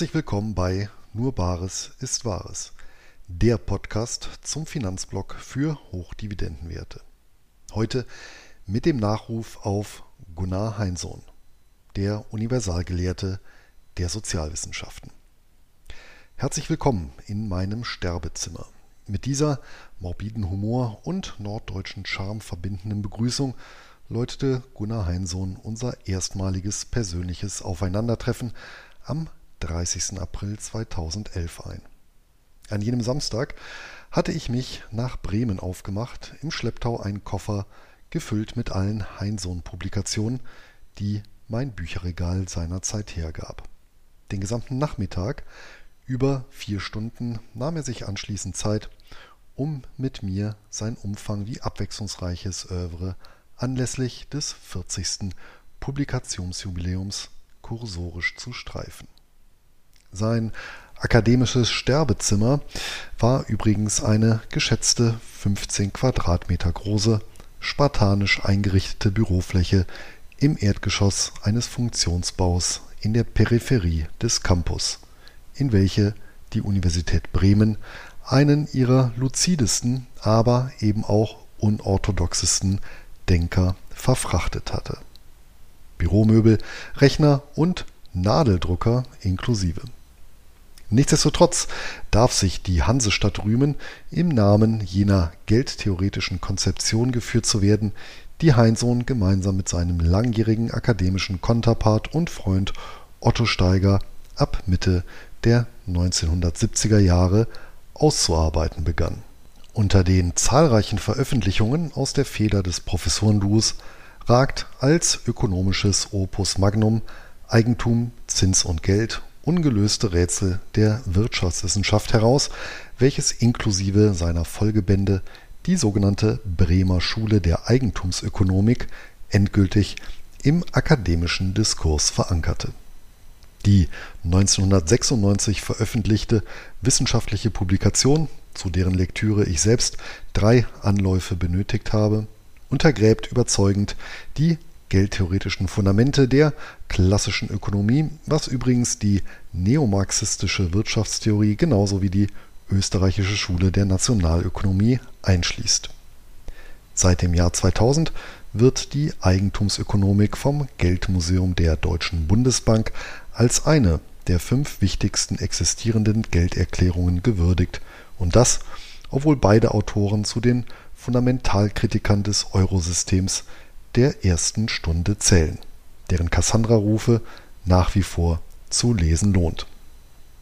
Herzlich willkommen bei Nur Bares ist Wahres, der Podcast zum Finanzblock für Hochdividendenwerte. Heute mit dem Nachruf auf Gunnar Heinsohn, der Universalgelehrte der Sozialwissenschaften. Herzlich willkommen in meinem Sterbezimmer. Mit dieser morbiden Humor und norddeutschen Charme verbindenden Begrüßung läutete Gunnar Heinsohn unser erstmaliges persönliches Aufeinandertreffen am 30. April 2011 ein. An jenem Samstag hatte ich mich nach Bremen aufgemacht, im Schlepptau einen Koffer gefüllt mit allen Heinsohn-Publikationen, die mein Bücherregal seinerzeit hergab. Den gesamten Nachmittag, über vier Stunden, nahm er sich anschließend Zeit, um mit mir sein Umfang wie abwechslungsreiches Övre anlässlich des 40. Publikationsjubiläums kursorisch zu streifen. Sein akademisches Sterbezimmer war übrigens eine geschätzte 15 Quadratmeter große, spartanisch eingerichtete Bürofläche im Erdgeschoss eines Funktionsbaus in der Peripherie des Campus, in welche die Universität Bremen einen ihrer luzidesten, aber eben auch unorthodoxesten Denker verfrachtet hatte. Büromöbel, Rechner und Nadeldrucker inklusive. Nichtsdestotrotz darf sich die Hansestadt rühmen, im Namen jener geldtheoretischen Konzeption geführt zu werden, die Heinsohn gemeinsam mit seinem langjährigen akademischen Konterpart und Freund Otto Steiger ab Mitte der 1970er Jahre auszuarbeiten begann. Unter den zahlreichen Veröffentlichungen aus der Feder des Professorenduos ragt als ökonomisches Opus Magnum Eigentum, Zins und Geld ungelöste Rätsel der Wirtschaftswissenschaft heraus, welches inklusive seiner Folgebände die sogenannte Bremer Schule der Eigentumsökonomik endgültig im akademischen Diskurs verankerte. Die 1996 veröffentlichte wissenschaftliche Publikation, zu deren Lektüre ich selbst drei Anläufe benötigt habe, untergräbt überzeugend die geldtheoretischen Fundamente der klassischen Ökonomie, was übrigens die neomarxistische Wirtschaftstheorie genauso wie die österreichische Schule der Nationalökonomie einschließt. Seit dem Jahr 2000 wird die Eigentumsökonomik vom Geldmuseum der Deutschen Bundesbank als eine der fünf wichtigsten existierenden Gelderklärungen gewürdigt und das, obwohl beide Autoren zu den Fundamentalkritikern des Eurosystems der ersten Stunde zählen, deren Cassandra-Rufe nach wie vor zu lesen lohnt.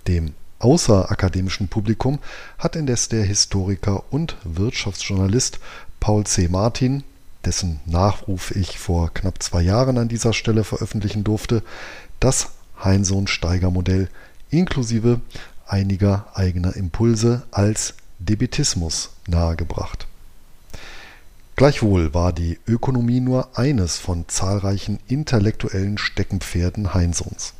Dem außerakademischen Publikum hat indes der Historiker und Wirtschaftsjournalist Paul C. Martin, dessen Nachruf ich vor knapp zwei Jahren an dieser Stelle veröffentlichen durfte, das Heinsohn-Steiger-Modell inklusive einiger eigener Impulse als Debitismus nahegebracht Gleichwohl war die Ökonomie nur eines von zahlreichen intellektuellen Steckenpferden Heinsohns.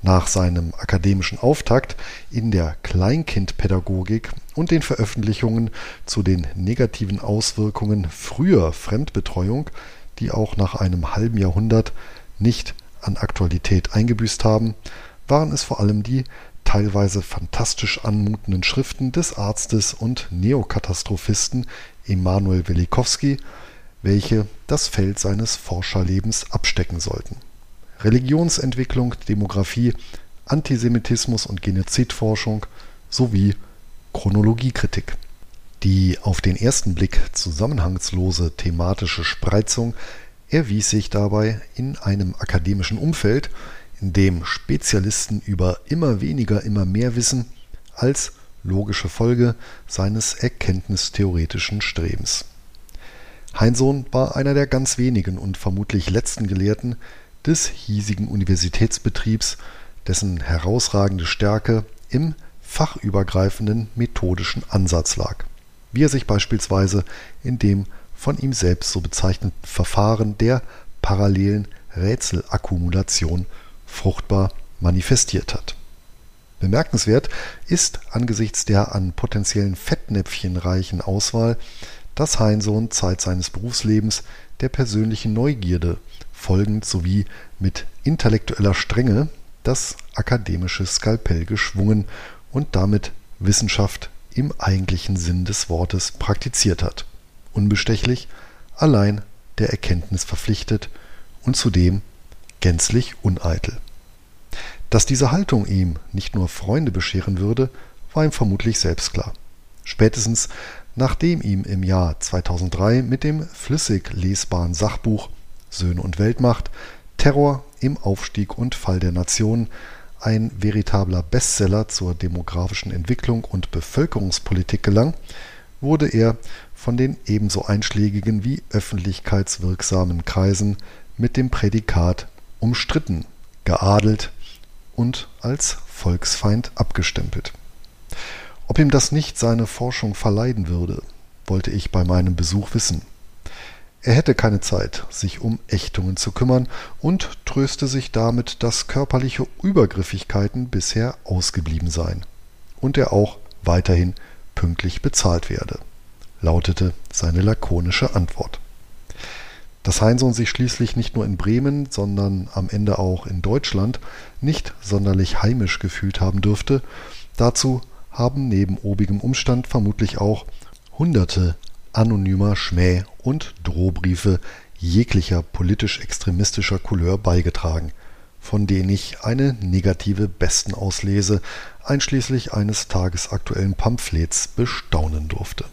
Nach seinem akademischen Auftakt in der Kleinkindpädagogik und den Veröffentlichungen zu den negativen Auswirkungen früher Fremdbetreuung, die auch nach einem halben Jahrhundert nicht an Aktualität eingebüßt haben, waren es vor allem die teilweise fantastisch anmutenden Schriften des Arztes und Neokatastrophisten Emanuel Velikovsky, welche das Feld seines Forscherlebens abstecken sollten. Religionsentwicklung, Demographie, Antisemitismus und Genozidforschung sowie Chronologiekritik. Die auf den ersten Blick zusammenhangslose thematische Spreizung erwies sich dabei in einem akademischen Umfeld, in dem Spezialisten über immer weniger immer mehr wissen, als logische Folge seines erkenntnistheoretischen Strebens. Heinsohn war einer der ganz wenigen und vermutlich letzten Gelehrten des hiesigen Universitätsbetriebs, dessen herausragende Stärke im fachübergreifenden methodischen Ansatz lag, wie er sich beispielsweise in dem von ihm selbst so bezeichneten Verfahren der parallelen Rätselakkumulation fruchtbar manifestiert hat Bemerkenswert ist angesichts der an potenziellen Fettnäpfchen reichen Auswahl, dass Heinsohn Zeit seines Berufslebens der persönlichen Neugierde folgend sowie mit intellektueller Strenge das akademische Skalpell geschwungen und damit Wissenschaft im eigentlichen Sinn des Wortes praktiziert hat. Unbestechlich, allein der Erkenntnis verpflichtet und zudem gänzlich uneitel. Dass diese Haltung ihm nicht nur Freunde bescheren würde, war ihm vermutlich selbst klar. Spätestens nachdem ihm im Jahr 2003 mit dem flüssig lesbaren Sachbuch Söhne und Weltmacht Terror im Aufstieg und Fall der Nation ein veritabler Bestseller zur demografischen Entwicklung und Bevölkerungspolitik gelang, wurde er von den ebenso einschlägigen wie öffentlichkeitswirksamen Kreisen mit dem Prädikat umstritten, geadelt und als Volksfeind abgestempelt. Ob ihm das nicht seine Forschung verleiden würde, wollte ich bei meinem Besuch wissen. Er hätte keine Zeit, sich um Ächtungen zu kümmern und tröste sich damit, dass körperliche Übergriffigkeiten bisher ausgeblieben seien und er auch weiterhin pünktlich bezahlt werde, lautete seine lakonische Antwort. Dass Heinsohn sich schließlich nicht nur in Bremen, sondern am Ende auch in Deutschland nicht sonderlich heimisch gefühlt haben dürfte, dazu haben neben obigem Umstand vermutlich auch hunderte anonymer Schmäh- und Drohbriefe jeglicher politisch-extremistischer Couleur beigetragen, von denen ich eine negative Besten auslese, einschließlich eines tagesaktuellen Pamphlets bestaunen durfte.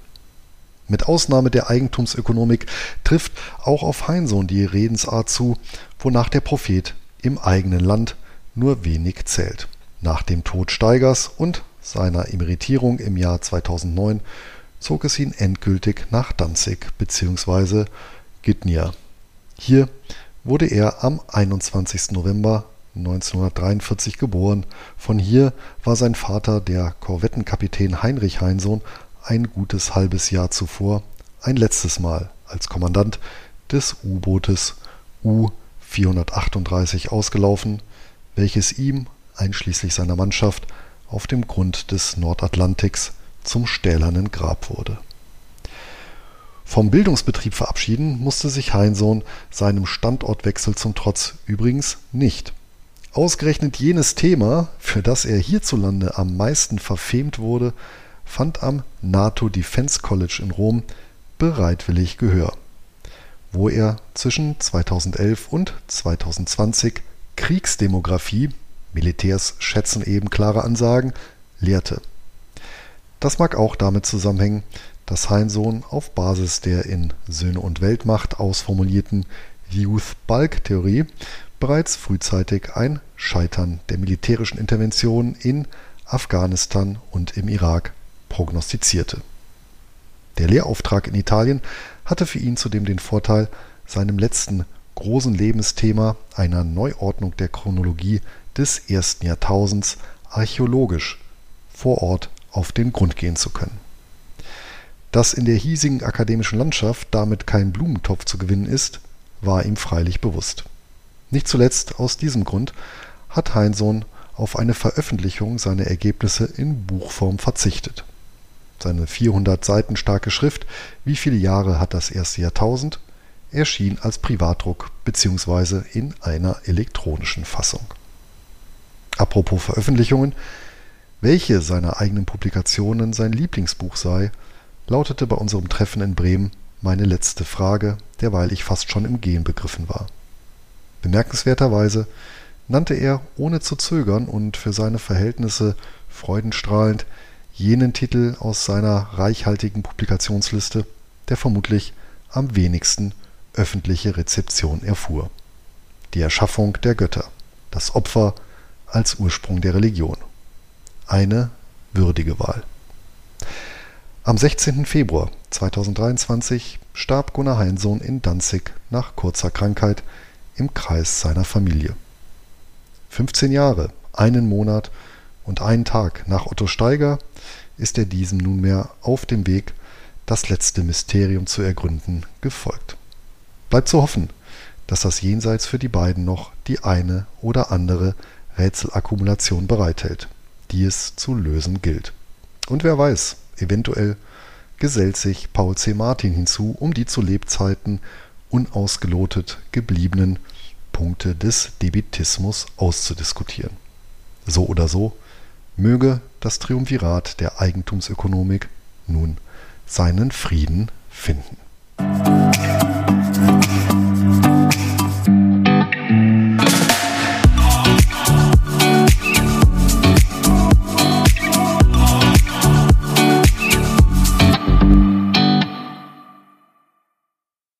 Mit Ausnahme der Eigentumsökonomik trifft auch auf Heinsohn die Redensart zu, wonach der Prophet im eigenen Land nur wenig zählt. Nach dem Tod Steigers und seiner Emeritierung im Jahr 2009 zog es ihn endgültig nach Danzig bzw. Gdynia. Hier wurde er am 21. November 1943 geboren. Von hier war sein Vater, der Korvettenkapitän Heinrich Heinsohn, ein gutes halbes Jahr zuvor ein letztes Mal als Kommandant des U-Bootes U-438 ausgelaufen, welches ihm einschließlich seiner Mannschaft auf dem Grund des Nordatlantiks zum stählernen Grab wurde. Vom Bildungsbetrieb verabschieden musste sich Heinsohn seinem Standortwechsel zum Trotz übrigens nicht. Ausgerechnet jenes Thema, für das er hierzulande am meisten verfemt wurde, fand am NATO Defense College in Rom bereitwillig Gehör, wo er zwischen 2011 und 2020 Kriegsdemographie Militärs schätzen eben klare Ansagen, lehrte. Das mag auch damit zusammenhängen, dass Heinsohn auf Basis der in Söhne und Weltmacht ausformulierten Youth Bulk Theorie bereits frühzeitig ein Scheitern der militärischen Intervention in Afghanistan und im Irak prognostizierte. Der Lehrauftrag in Italien hatte für ihn zudem den Vorteil, seinem letzten großen Lebensthema einer Neuordnung der Chronologie des ersten Jahrtausends archäologisch vor Ort auf den Grund gehen zu können. Dass in der hiesigen akademischen Landschaft damit kein Blumentopf zu gewinnen ist, war ihm freilich bewusst. Nicht zuletzt aus diesem Grund hat Heinsohn auf eine Veröffentlichung seiner Ergebnisse in Buchform verzichtet. Seine 400 Seiten starke Schrift Wie viele Jahre hat das erste Jahrtausend erschien als Privatdruck bzw. in einer elektronischen Fassung. Apropos Veröffentlichungen, welche seiner eigenen Publikationen sein Lieblingsbuch sei, lautete bei unserem Treffen in Bremen meine letzte Frage, derweil ich fast schon im Gehen begriffen war. Bemerkenswerterweise nannte er ohne zu zögern und für seine Verhältnisse freudenstrahlend jenen Titel aus seiner reichhaltigen Publikationsliste, der vermutlich am wenigsten öffentliche Rezeption erfuhr. Die Erschaffung der Götter, das Opfer als Ursprung der Religion. Eine würdige Wahl. Am 16. Februar 2023 starb Gunnar Heinsohn in Danzig nach kurzer Krankheit im Kreis seiner Familie. 15 Jahre, einen Monat und einen Tag nach Otto Steiger ist er diesem nunmehr auf dem Weg, das letzte Mysterium zu ergründen, gefolgt. Bleibt zu hoffen, dass das Jenseits für die beiden noch die eine oder andere Rätselakkumulation bereithält, die es zu lösen gilt. Und wer weiß, eventuell gesellt sich Paul C. Martin hinzu, um die zu Lebzeiten unausgelotet gebliebenen Punkte des Debitismus auszudiskutieren So oder so, möge das Triumvirat der Eigentumsökonomik nun seinen Frieden finden.